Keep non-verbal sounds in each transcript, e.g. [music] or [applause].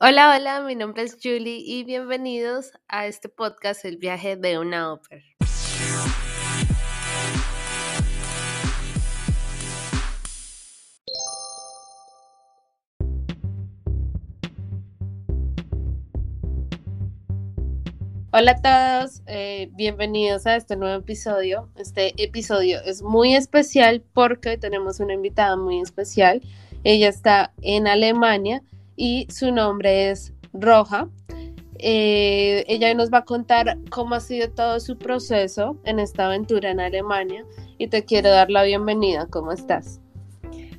Hola, hola, mi nombre es Julie y bienvenidos a este podcast El viaje de una ópera. Hola a todos, eh, bienvenidos a este nuevo episodio. Este episodio es muy especial porque hoy tenemos una invitada muy especial. Ella está en Alemania y su nombre es Roja. Eh, ella nos va a contar cómo ha sido todo su proceso en esta aventura en Alemania y te quiero dar la bienvenida. ¿Cómo estás?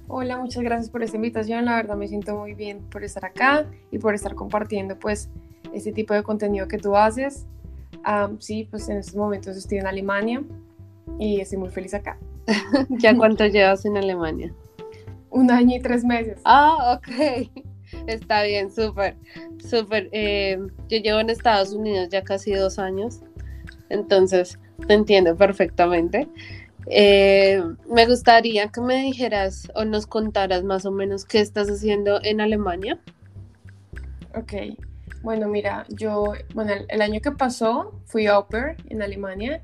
Hola, muchas gracias por esta invitación. La verdad me siento muy bien por estar acá y por estar compartiendo pues este tipo de contenido que tú haces. sí, pues en estos momentos estoy en Alemania y estoy muy feliz acá. [laughs] ¿Ya cuánto llevas en Alemania? Un año y tres meses. Ah, ok. Está bien, súper, súper. Eh, yo llevo en Estados Unidos ya casi dos años, entonces te entiendo perfectamente. Eh, me gustaría que me dijeras o nos contaras más o menos qué estás haciendo en Alemania. Ok, bueno, mira, yo, bueno, el, año que pasó fui au pair en Alemania,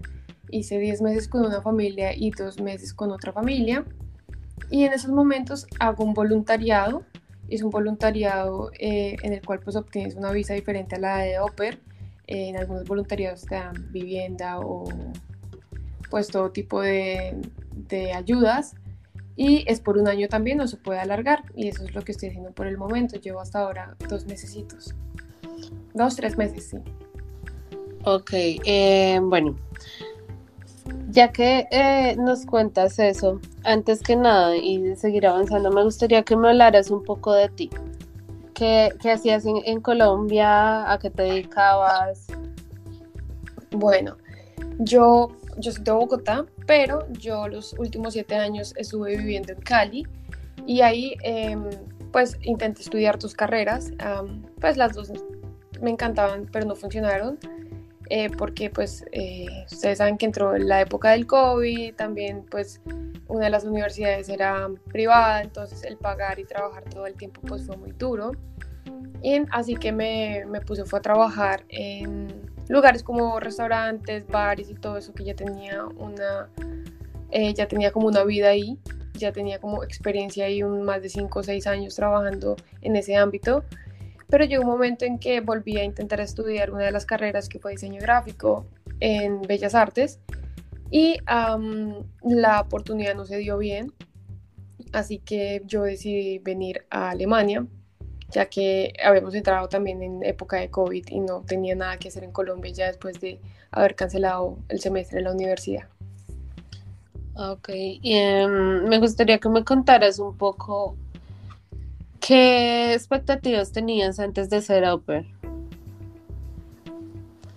hice 10 meses con una familia y dos meses con otra familia, y en esos momentos hago un voluntariado es un voluntariado eh, en el cual pues obtienes una visa diferente a la de au pair. en algunos voluntariados te dan vivienda o pues todo tipo de, de ayudas y es por un año también, no se puede alargar y eso es lo que estoy haciendo por el momento. Llevo hasta ahora dos mesecitos. Dos, tres meses, sí. Ok, eh, bueno, ya que eh, nos cuentas eso, antes que nada y seguir avanzando, me gustaría que me hablaras un poco de ti. ¿Qué, hacías en, Colombia? ¿A qué te dedicabas? Bueno, yo, yo soy de Bogotá, pero yo los últimos siete años estuve viviendo en Cali y ahí em, pues intenté estudiar tus carreras. pues las dos me encantaban, pero no funcionaron. Eh, porque pues eh, ustedes saben que entró la época del COVID, también pues una de las universidades era privada, entonces el pagar y trabajar todo el tiempo pues fue muy duro. Y así que me, me puse fue a trabajar en lugares como restaurantes, bares y todo eso que ya tenía una, eh, ya tenía como una vida ahí, ya tenía como experiencia ahí un, más de 5 o 6 años trabajando en ese ámbito pero llegó un momento en que volví a intentar estudiar una de las carreras que fue diseño gráfico en Bellas Artes y la oportunidad no se dio bien, así que yo decidí venir a Alemania, ya que habíamos entrado también en época de COVID y no tenía nada que hacer en Colombia ya después de haber cancelado el semestre en la universidad. Ok, em, me gustaría que me contaras un poco ¿Qué expectativas tenías antes de ser au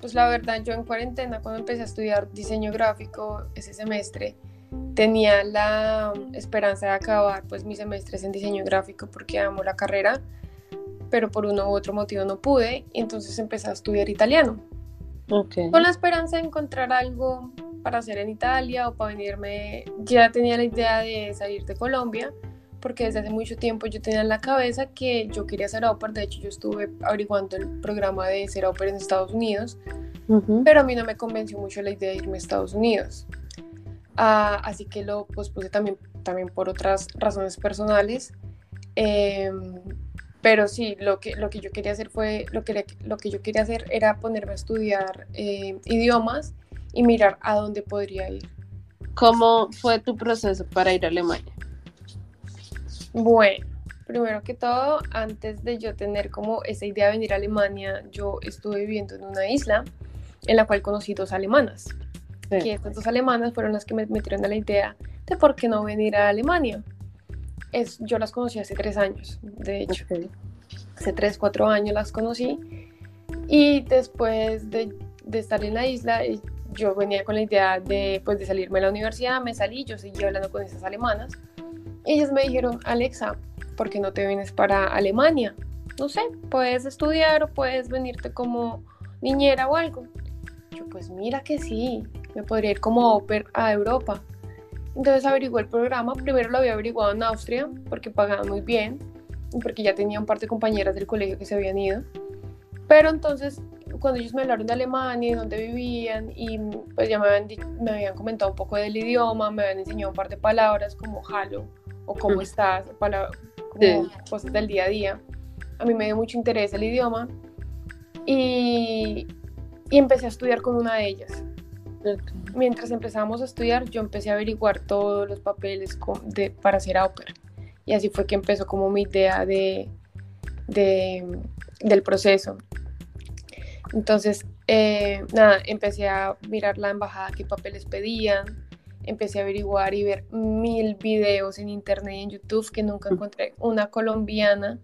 Pues la verdad, yo en cuarentena, cuando empecé a estudiar diseño gráfico ese semestre, tenía la esperanza de acabar pues mis semestres en diseño gráfico porque amo la carrera, pero por uno u otro motivo no pude, y entonces empecé a estudiar italiano. Okay. Con la esperanza de encontrar algo para hacer en Italia o para venirme, ya tenía la idea de salir de Colombia, porque desde hace mucho tiempo yo tenía en la cabeza que yo quería ser pair, de hecho yo estuve averiguando el programa de ser pair en Estados Unidos, pero a mí no me convenció mucho la idea de irme a Estados Unidos. Ah, así que lo pospuse también, también por otras razones personales. Em, pero sí, lo que, lo que yo quería hacer fue, lo que, lo que yo quería hacer era ponerme a estudiar eh, idiomas y mirar a dónde podría ir. ¿Cómo fue tu proceso para ir a Alemania? Bueno, primero que todo, antes de yo tener como esa idea de venir a Alemania, yo estuve viviendo en una isla en la cual conocí dos alemanas. Y estas dos alemanas fueron las que me metieron a la idea de por qué no venir a Alemania. Es, yo las conocí hace tres años, de hecho. Hace tres, cuatro años las conocí. Y después de, de, estar en la isla, eh, yo venía con la idea de, pues, de salirme de la universidad, me salí, yo seguí hablando con esas alemanas ellas me dijeron, Alexa, ¿por qué no te vienes para Alemania? No sé, puedes estudiar o puedes venirte como niñera o algo. Yo, pues mira que sí, me podría ir como oper a Europa. Entonces averigué el programa, primero lo había averiguado en Austria porque pagaban muy bien porque ya tenía un par de compañeras del colegio que se habían ido. Pero entonces, cuando ellos me hablaron de Alemania y dónde vivían, y pues ya me habían, me habían comentado un poco del idioma, me habían enseñado un par de palabras como halo o cómo estás, como cosas del día a día. A mí me dio mucho interés el idioma y, y empecé a estudiar con una de ellas. Mientras empezamos a estudiar, yo empecé a averiguar todos los papeles de, para hacer ópera. Y así fue que empezó como mi idea de, de del proceso. Entonces, eh, nada, empecé a mirar la embajada, qué papeles pedían, empecé a averiguar y ver mil videos en internet y en YouTube que nunca encontré una colombiana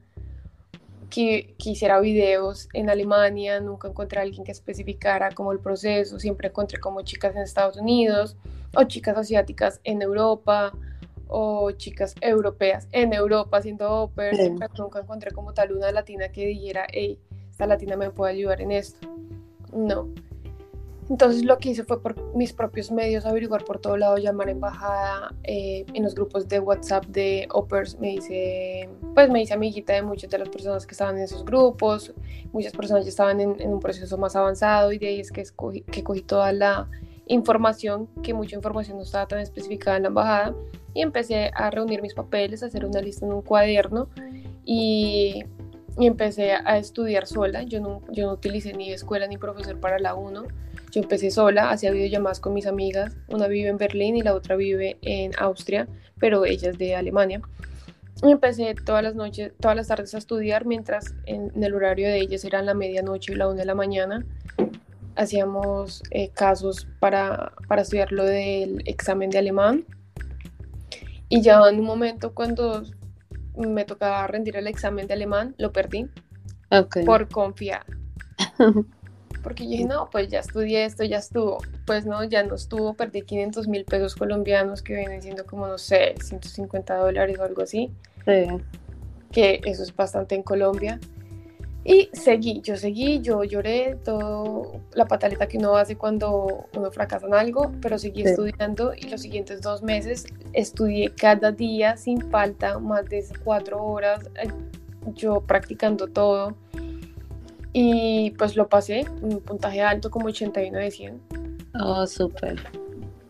que, hiciera videos en Alemania, nunca encontré a alguien que especificara como el proceso, siempre encontré como chicas en Estados Unidos o chicas asiáticas en Europa o chicas europeas en Europa haciendo ópera, nunca encontré como tal una latina que dijera, hey, esta latina me puede ayudar en esto. No. Entonces lo que hice fue por mis propios medios averiguar por todo lado, llamar embajada, eh, en los grupos de WhatsApp de Opers me hice, pues me hice amiguita de muchas de las personas que estaban en esos grupos, muchas personas ya estaban en, un proceso más avanzado y de ahí es que, escogí, que cogí toda la información, que mucha información no estaba tan especificada en la embajada y empecé a reunir mis papeles, a hacer una lista en un cuaderno y y empecé a estudiar sola. Yo no, yo no utilicé ni escuela ni profesor para la 1. Yo empecé sola, hacía videollamadas con mis amigas. Una vive en Berlín y la otra vive en Austria, pero ella es de Alemania. Y empecé todas las noches, todas las tardes a estudiar, mientras en, el horario de ellas eran la medianoche y la 1 de la mañana. Hacíamos eh, casos para, para estudiar lo del examen de alemán. Y ya en un momento cuando me tocaba rendir el examen de alemán, lo perdí por confiar. [laughs] Porque yo dije, no, pues ya estudié esto, ya estuvo. Pues no, ya no estuvo, perdí 500 mil pesos colombianos que vienen siendo como, no sé, 150 dólares o algo así. Que eso es bastante en Colombia. Y seguí, yo seguí, yo lloré, todo la pataleta que uno hace cuando uno fracasa en algo, pero seguí estudiando y los siguientes dos meses estudié cada día sin falta, más de cuatro horas, eh, yo practicando todo. Y pues lo pasé, un puntaje alto como 81 de 100. Oh, súper.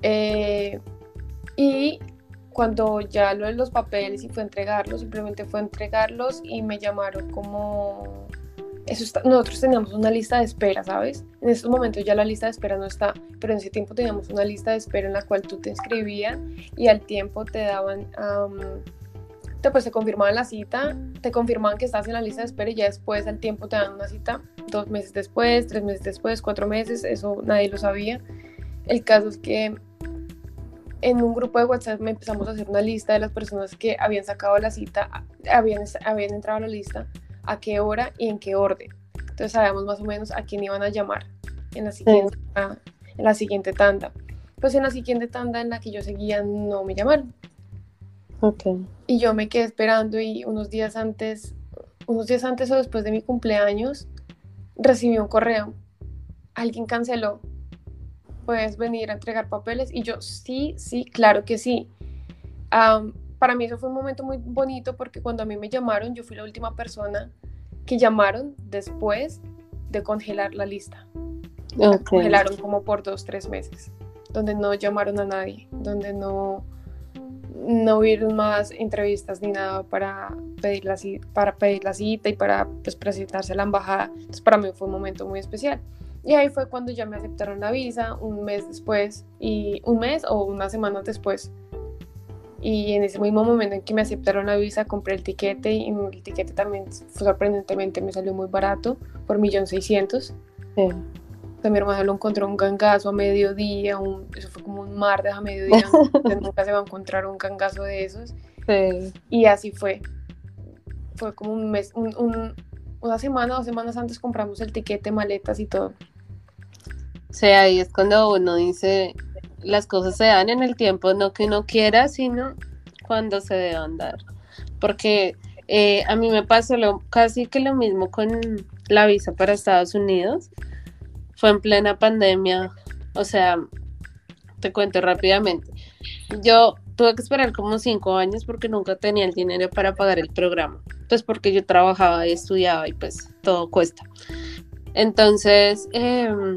Eh, y cuando ya lo de los papeles y fue a entregarlos, simplemente fue a entregarlos y me llamaron como nosotros teníamos una lista de espera, ¿sabes? En estos momentos ya la lista de espera no está, pero en ese tiempo teníamos una lista de espera en la cual tú te inscribías y al tiempo te daban, te, pues te confirmaban la cita, te confirmaban que estás en la lista de espera y ya después al tiempo te dan una cita, dos meses después, tres meses después, cuatro meses, eso nadie lo sabía. El caso es que en un grupo de WhatsApp me empezamos a hacer una lista de las personas que habían sacado la cita, habían, habían entrado a la lista a qué hora y en qué orden. Entonces sabíamos más o menos a quién iban a llamar en la siguiente, en la siguiente tanda. Pues en la siguiente tanda en la que yo seguía no me llamaron. Okay. Y yo me quedé esperando y unos días antes, unos días antes o después de mi cumpleaños, recibí un correo. Alguien canceló. Puedes venir a entregar papeles. Y yo, sí, sí, claro que sí para mí eso fue un momento muy bonito porque cuando a mí me llamaron, yo fui la última persona que llamaron después de congelar la lista. congelaron como por dos, tres meses, donde no llamaron a nadie, donde no, no hubieron más entrevistas ni nada para pedir la, para pedir la cita y para pues, presentarse a la embajada. Entonces para mí fue un momento muy especial. Y ahí fue cuando ya me aceptaron la visa, un mes después, y un mes o una semana después y en ese mismo momento en que me aceptaron la visa compré el tiquete y el tiquete también sorprendentemente me salió muy barato por millón mi hermano lo encontró un gangazo a mediodía un, eso fue como un mar de a mediodía [laughs] nunca se va a encontrar un gangazo de esos. Y así fue. Fue como un mes un, una semana dos semanas antes compramos el tiquete maletas y todo. Sea ahí es cuando uno dice las cosas se dan en el tiempo, no que uno quiera, sino cuando se deban dar. Porque eh, a mí me pasó lo, casi que lo mismo con la visa para Estados Unidos. Fue en plena pandemia. O sea, te cuento rápidamente. Yo tuve que esperar como cinco años porque nunca tenía el dinero para pagar el programa. Pues porque yo trabajaba y estudiaba y pues todo cuesta. Entonces, em,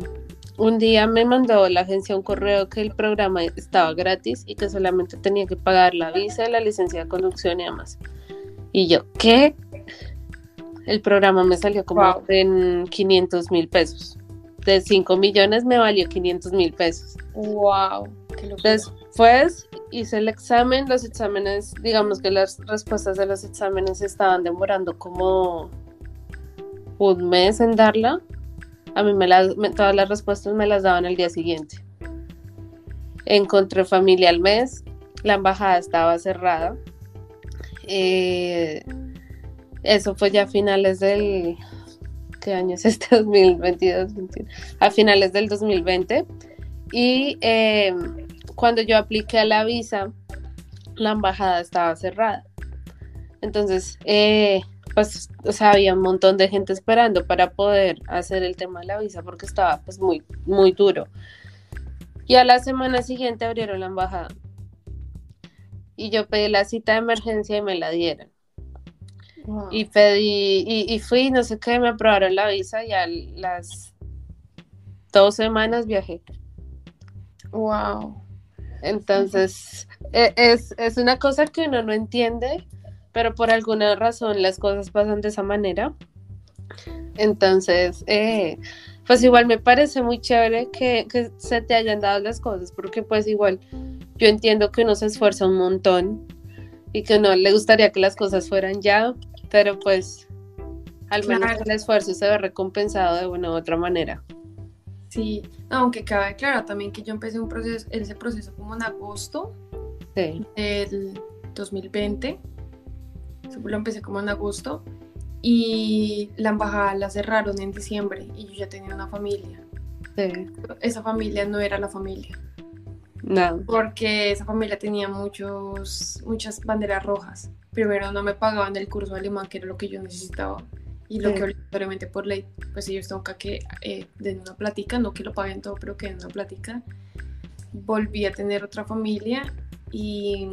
un día me mandó la agencia un correo que el programa estaba gratis y que solamente tenía que pagar la visa, la licencia de conducción y demás. Y yo, ¿qué? El programa me salió como en 500 mil pesos. De 5 millones me valió 500 mil pesos. ¡Wow! Después hice el examen. Los exámenes, digamos que las respuestas de los exámenes estaban demorando como un mes en darla. A mí me las, todas las respuestas me las daban el día siguiente. Encontré familia al mes. La embajada estaba cerrada. Eh, eso fue ya a finales del... ¿Qué año es este? [laughs] 2022. A finales del 2020. Y em, cuando yo apliqué a la visa, la embajada estaba cerrada. Entonces, eh, pues, o sea, había un montón de gente esperando para poder hacer el tema de la visa porque estaba pues muy, muy duro. Y a la semana siguiente abrieron la embajada. Y yo pedí la cita de emergencia y me la dieron. Y pedí, y, y, fui, no sé qué, me aprobaron la visa y a las dos semanas viajé. Wow. Entonces, e, es, es una cosa que uno no entiende pero por alguna razón las cosas pasan de esa manera. Entonces, eh, pues igual me parece muy chévere que, que, se te hayan dado las cosas, porque pues igual yo entiendo que uno se esfuerza un montón y que no le gustaría que las cosas fueran ya, pero pues al menos el esfuerzo se ve recompensado de una u otra manera. Sí, aunque cabe claro también que yo empecé un proceso, ese proceso como en agosto del 2020 lo empecé como en agosto y la embajada la cerraron en diciembre y yo ya tenía una familia. Esa familia no era la familia. No. Porque esa familia tenía muchos, muchas banderas rojas. Primero no me pagaban el curso de alemán, que era lo que yo necesitaba. Y lo que obligatoriamente por ley, pues ellos toca que eh, den una plática, no que lo paguen todo, pero que den una plática. Volví a tener otra familia y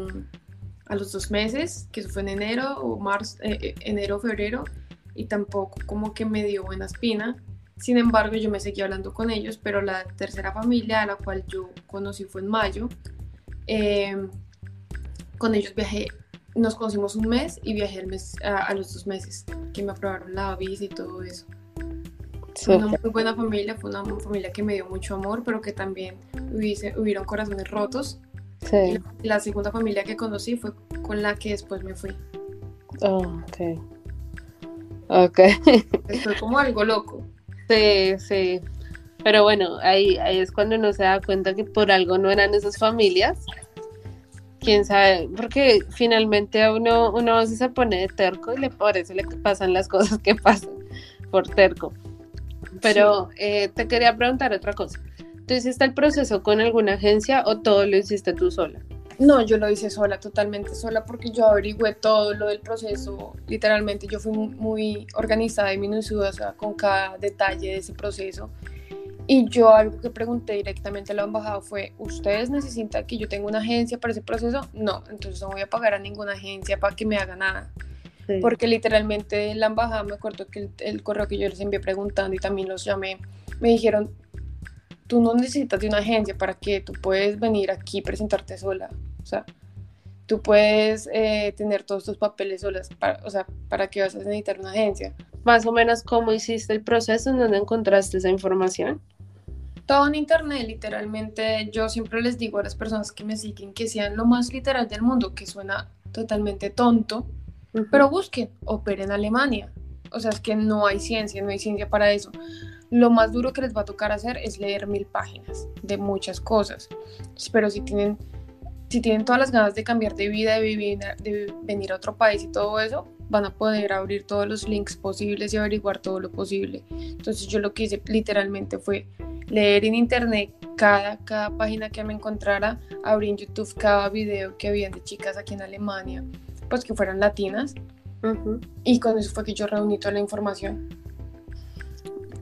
a los dos meses, que eso fue en enero o marzo, eh, eh, enero febrero, y tampoco como que me dio buena espina. Sin embargo, yo me seguí hablando con ellos, pero la tercera familia a la cual yo conocí fue en mayo. Em, con ellos viajé, nos conocimos un mes y viajé mes, a, los dos meses, que me aprobaron la visa y todo eso. Fue una muy buena familia, fue una familia que me dio mucho amor, pero que también hubiese, hubieron corazones rotos Sí. La, segunda familia que conocí fue con la que después me fui. Oh, ok. Ok. [laughs] Fue como algo loco. Sí, sí. Pero bueno, ahí, ahí es cuando uno se da cuenta que por algo no eran esas familias. Quién sabe, porque finalmente a uno, uno a veces se pone de terco y le, por eso le pasan las cosas que pasan por terco. Pero eh, te quería preguntar otra cosa. ¿Tú hiciste el proceso con alguna agencia o todo lo hiciste tú sola? No, yo lo hice sola, totalmente sola, porque yo averigüé todo lo del proceso. Literalmente, yo fui muy organizada y minuciosa con cada detalle de ese proceso. Y yo algo que pregunté directamente a la embajada fue, ¿ustedes necesitan que yo tenga una agencia para ese proceso? No, entonces no voy a pagar a ninguna agencia para que me haga nada. Porque literalmente la embajada, me acuerdo que el, el, correo que yo les envié preguntando y también los llamé, me dijeron, tú no necesitas de una agencia para que tú puedes venir aquí y presentarte sola. O sea, tú puedes eh, tener todos tus papeles solas. Para, o sea, ¿para qué vas a necesitar una agencia? Más o menos, ¿cómo hiciste el proceso? ¿En dónde encontraste esa información? Todo en internet, literalmente. Yo siempre les digo a las personas que me siguen que sean lo más literal del mundo, que suena totalmente tonto, pero busquen, operen en Alemania. O sea, es que no hay ciencia, no hay ciencia para eso lo más duro que les va a tocar hacer es leer mil páginas de muchas cosas. Pero si tienen, si tienen todas las ganas de cambiar de vida, de, vivir, de venir a otro país y todo eso, van a poder abrir todos los links posibles y averiguar todo lo posible. Entonces yo lo que hice literalmente fue leer en internet cada, cada página que me encontrara, abrí en YouTube cada video que había de chicas aquí en Alemania, pues que fueran latinas. Y con eso fue que yo reuní toda la información.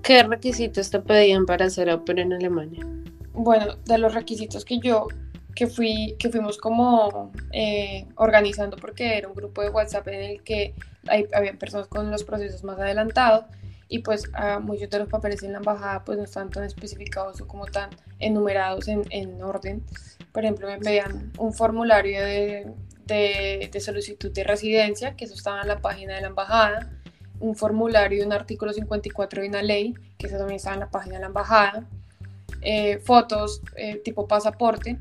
¿Qué requisitos te pedían para ser ópera en Alemania? Bueno, de los requisitos que yo que, fui, que fuimos como eh, organizando porque era un grupo de WhatsApp en el que hay, había personas con los procesos más adelantados y pues muchos de los papeles en la embajada pues no están tan especificados o como tan enumerados en, en orden. Por ejemplo, me pedían un formulario de, de, de, solicitud de residencia, que eso estaba en la página de la embajada, un formulario de un artículo 54 de una ley, que eso también estaba en la página de la embajada, eh, fotos eh, tipo pasaporte,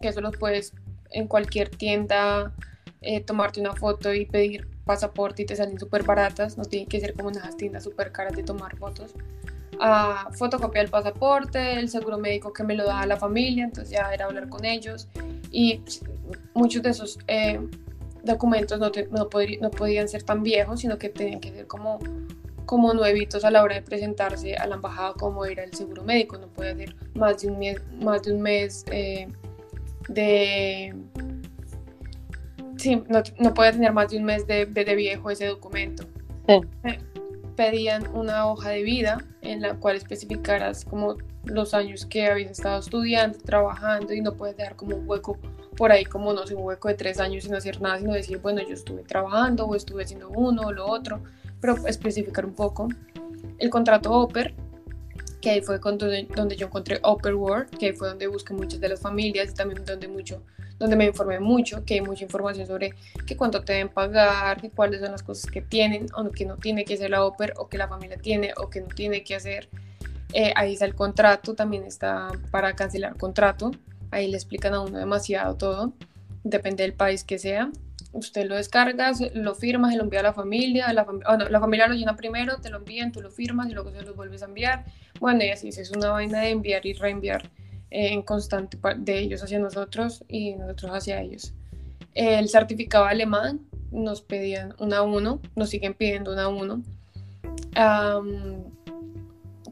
que eso los puedes en cualquier tienda eh, tomarte una foto y pedir pasaporte y te salen súper baratas, no tienen que ser como unas tiendas súper caras de tomar fotos. A fotocopia del pasaporte, el seguro médico que me lo da la familia, entonces ya era hablar con ellos y muchos de esos eh, documentos no, no, no, podían ser tan viejos, sino que tenían que ser como, como nuevitos a la hora de presentarse a la embajada como era el seguro médico, no puede ser más de un mes, más de, un mes eh, de sí, no, no, puede tener más de un mes de, de viejo ese documento. Pedían una hoja de vida en la cual especificaras como los años que habías estado estudiando, trabajando y no puedes dejar como un hueco por ahí, como no sé, un hueco de tres años sin hacer nada, sino decir, bueno, yo estuve trabajando o estuve haciendo uno o lo otro, pero especificar un poco. El contrato OPER, que ahí fue donde, donde yo encontré Upper World, que ahí fue donde busqué muchas de las familias y también donde, mucho, donde me informé mucho, que hay mucha información sobre qué cuánto te deben pagar, qué cuáles son las cosas que tienen o que no tiene que hacer la Upper o que la familia tiene o que no tiene que hacer. Eh, ahí está el contrato, también está para cancelar contrato, ahí le explican a uno demasiado todo, depende del país que sea usted lo descargas, lo firmas y lo envía a la familia, la, oh, la familia lo llena primero, te lo envían, tú lo firmas y luego se lo vuelves a enviar. Bueno, y así es una vaina de enviar y reenviar eh, en constante de ellos hacia nosotros y nosotros hacia ellos. El certificado alemán nos pedían una a uno, nos siguen pidiendo una a uno.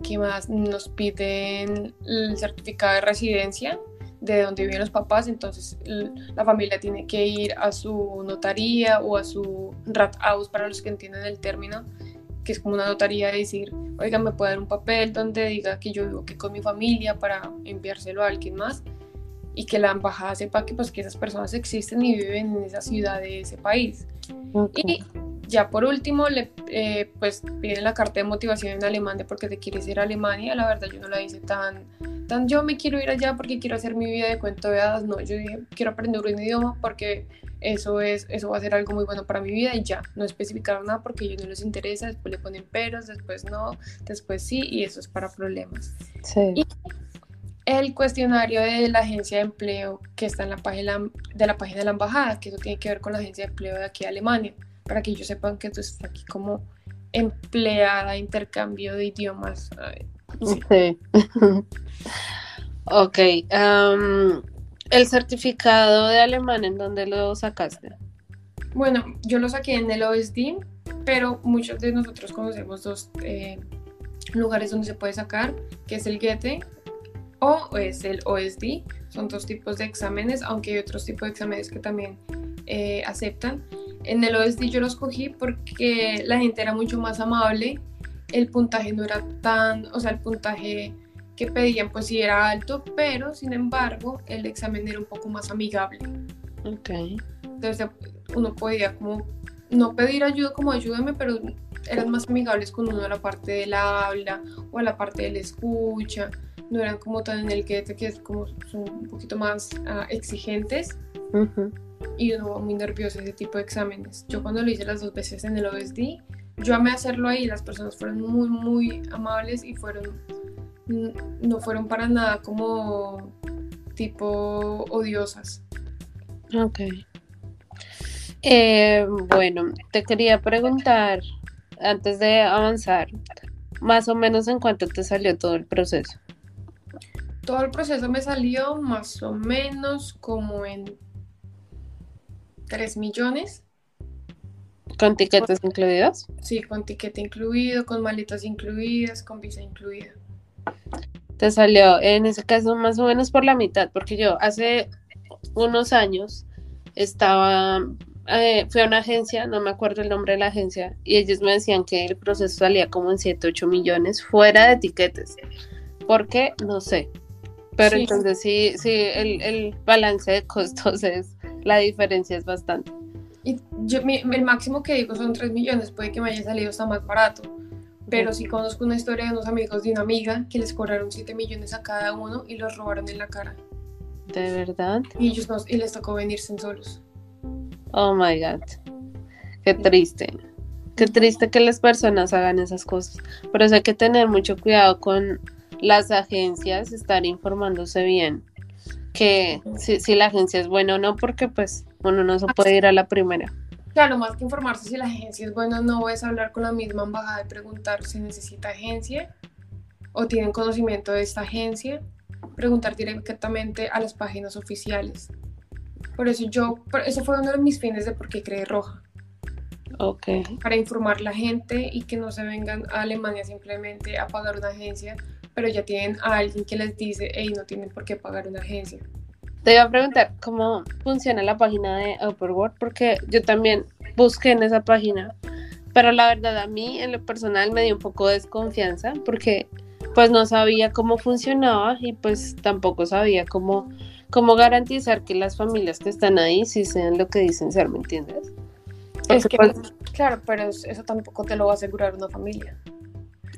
¿Qué más? Nos piden el certificado de residencia, de donde viven los papás, entonces la familia tiene que ir a su notaría o a su rathaus para los que entienden el término, que es como una notaría de decir, oiga, me puede dar un papel donde diga que yo vivo aquí con mi familia para enviárselo a alguien más y que la embajada sepa que pues que esas personas existen y viven en esa ciudad de ese país. Y ya por último, le, eh, pues piden la carta de motivación en alemán de por qué te quieres ir a Alemania. La verdad, yo no la hice tan, tan yo me quiero ir allá porque quiero hacer mi vida de cuento de hadas. No, yo dije, quiero aprender un idioma porque eso, es, eso va a ser algo muy bueno para mi vida y ya. No especificaron nada porque a ellos no les interesa. Después le ponen peros, después no, después sí, y eso es para problemas. Sí. Y el cuestionario de la agencia de empleo que está en la página de la página de la embajada, que eso tiene que ver con la agencia de empleo de aquí de Alemania para que ellos sepan que tú estás aquí como empleada, intercambio de idiomas. Sí. [laughs] ok. el certificado de alemán, ¿en dónde lo sacaste? Bueno, yo lo saqué en el OSD, pero muchos de nosotros conocemos dos eh, lugares donde se puede sacar, que es el Goethe o es el OSD. Son dos tipos de exámenes, aunque hay otros tipos de exámenes que también eh, aceptan. En el OSD yo lo escogí porque la gente era mucho más amable, el puntaje no era tan, o sea, el puntaje que pedían pues sí era alto, pero sin embargo el examen era un poco más amigable. Ok. Entonces uno podía como no pedir ayuda como ayúdame, pero eran más amigables con uno a la parte del habla o a la parte de la escucha. No eran como tan en el que, que es como son un poquito más ah, exigentes y uno va muy nervioso ese tipo de exámenes. Yo cuando lo hice las dos veces en el OSD, yo amé hacerlo ahí, las personas fueron muy, muy amables y fueron, no fueron para nada como tipo odiosas. Ok. Eh, bueno, te quería preguntar, antes de avanzar, más o menos en cuánto te salió todo el proceso. Todo el proceso me salió más o menos como en 3 millones. ¿Con tiquetes incluidos? Sí, con tiquete incluido, con maletas incluidas, con visa incluida. Te salió en ese caso más o menos por la mitad, porque yo hace unos años estaba, eh, fui a una agencia, no me acuerdo el nombre de la agencia, y ellos me decían que el proceso salía como en 7, 8 millones fuera de tiquetes. ¿Por qué? No sé. Pero entonces sí, sí, el, el, balance de costos es, la diferencia es bastante. Y yo, mi, el máximo que digo son 3 millones, puede que me haya salido hasta más barato. Pero sí conozco una historia de unos amigos de una amiga que les cobraron 7 millones a cada uno y los robaron en la cara. ¿De verdad? Y ellos no, y les tocó venirse solos. Oh my god. Qué triste. Qué triste que las personas hagan esas cosas. Pero hay que tener mucho cuidado con las agencias, estar informándose bien. Que si, si la agencia es buena o no, porque pues uno no se puede ir a la primera. Claro, más que informarse si la agencia es buena o no, es hablar con la misma embajada y preguntar si necesita agencia o tienen conocimiento de esta agencia. Preguntar directamente a las páginas oficiales. Por eso yo, eso fue uno de mis fines de por qué creé Roja. Ok. Para informar la gente y que no se vengan a Alemania simplemente a pagar una agencia, pero ya tienen a alguien que les dice, hey, no tienen por qué pagar una agencia. Te iba a preguntar cómo funciona la página de Upperworld, porque yo también busqué en esa página, pero la verdad a mí en lo personal me dio un poco de desconfianza, porque pues no sabía cómo funcionaba y pues tampoco sabía cómo cómo garantizar que las familias que están ahí sí sean lo que dicen ser, ¿me entiendes? es que, pues, claro, pero eso tampoco te lo va a asegurar una familia.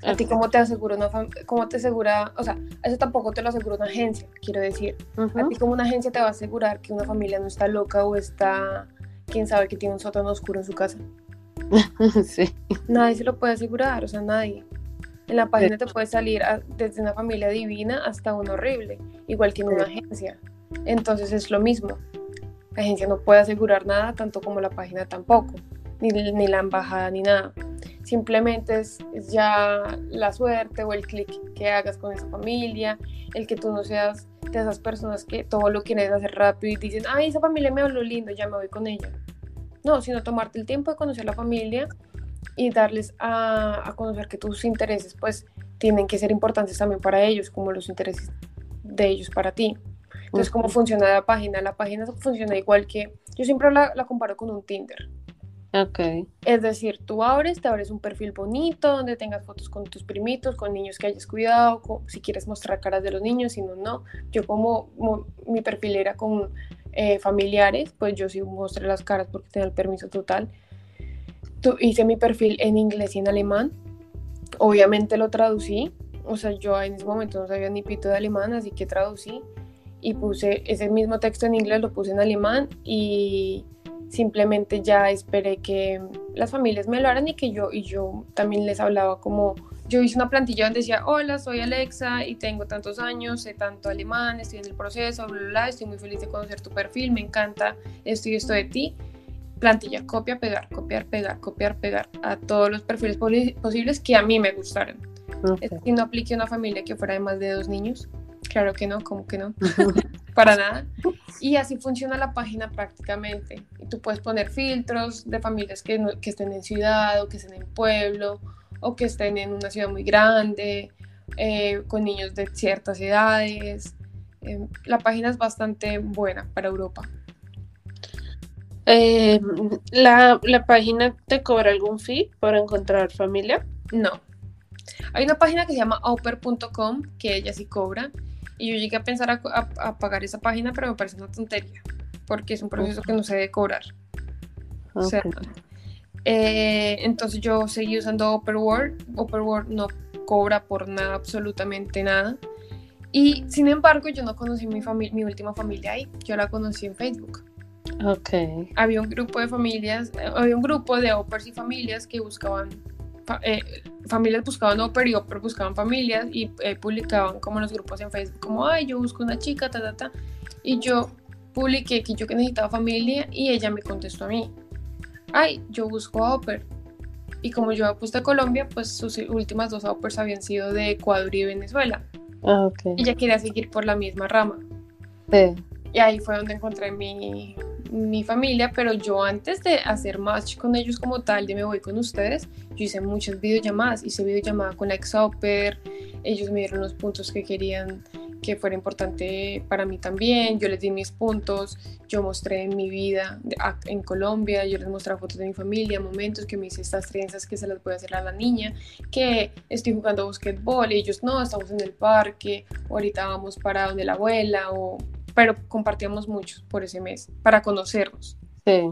¿A ti cómo te asegura una cómo te asegura, o sea, eso tampoco te lo asegura una agencia, quiero decir. A ti como una agencia te va a asegurar que una familia no está loca o está, quién sabe, que tiene un sótano oscuro en su casa. [laughs] sí. Nadie se lo puede asegurar, o sea, nadie. En la página te puede salir desde una familia divina hasta una horrible, igual que en una agencia. Entonces es lo mismo. La agencia no puede asegurar nada, tanto como la página tampoco, ni, ni la embajada, ni nada. Simplemente es, ya la suerte o el clic que hagas con esa familia, el que tú no seas de esas personas que todo lo quieres hacer rápido y dicen, ay, esa familia me habló lindo, ya me voy con ella. No, sino tomarte el tiempo de conocer la familia y darles a, a conocer que tus intereses pues tienen que ser importantes también para ellos, como los intereses de ellos para ti. Entonces, ¿cómo funciona la página? La página funciona igual que, yo siempre la, la comparo con un Tinder. Ok. Es decir, tú abres, te abres un perfil bonito donde tengas fotos con tus primitos, con niños que hayas cuidado, si quieres mostrar caras de los niños, si no, no. Yo como, mi perfil era con eh, familiares, pues yo sí mostré las caras porque tenía el permiso total. Tú, hice mi perfil en inglés y en alemán. Obviamente lo traducí. O sea, yo en ese momento no sabía ni pito de alemán, así que traducí y puse ese mismo texto en inglés, lo puse en alemán y simplemente ya esperé que las familias me lo haran y que yo, y yo también les hablaba como, yo hice una plantilla donde decía, hola, soy Alexa y tengo tantos años, sé tanto alemán, estoy en el proceso, bla, bla, bla, estoy muy feliz de conocer tu perfil, me encanta esto y esto de ti. Plantilla, copia, pegar, copiar, pegar, copiar, pegar a todos los perfiles posibles que a mí me gustaran. Y no apliqué a una familia que fuera de más de dos niños. Claro que no, como que no, [laughs] para nada. Y así funciona la página prácticamente. Y tú puedes poner filtros de familias que, que estén en ciudad o que estén en pueblo o que estén en una ciudad muy grande, eh, con niños de ciertas edades. Eh, la página es bastante buena para Europa. Eh, ¿la, ¿La página te cobra algún fee para encontrar familia? No. Hay una página que se llama auper.com que ella sí cobra y yo llegué a pensar a, pagar esa página, pero me parece una tontería, porque es un proceso que no se debe cobrar. Eh, entonces yo seguí usando Opperworld. Opperworld no cobra por nada, absolutamente nada. Y sin embargo, yo no conocí mi, mi última familia ahí. Yo la conocí en Facebook. Ok. Había un grupo de familias, eh, había un grupo de Oppers y familias que buscaban eh, familias buscaban Oper y Oper buscaban familias y eh, publicaban como los grupos en Facebook, como, ay, yo busco una chica, ta, ta, ta. Y yo publiqué que yo que necesitaba familia y ella me contestó a mí, ay, yo busco a Oper. Y como yo apuesto a Colombia, pues sus últimas dos Opers habían sido de Ecuador y Venezuela. Ah, okay. Y ella quería seguir por la misma rama. Sí. Y ahí fue donde encontré mi, mi familia, pero yo antes de hacer match con ellos como tal, de me voy con ustedes, yo hice muchas videollamadas, hice videollamada con la Exoper, ellos me dieron los puntos que querían que fuera importante para mí también. Yo les di mis puntos, yo mostré mi vida en Colombia, yo les mostré fotos de mi familia, momentos que me hice estas trenzas que se las voy a hacer a la niña, que estoy jugando basquetbol y ellos no, estamos en el parque, ahorita vamos para donde la abuela, o... pero compartíamos mucho por ese mes para conocernos. Sí.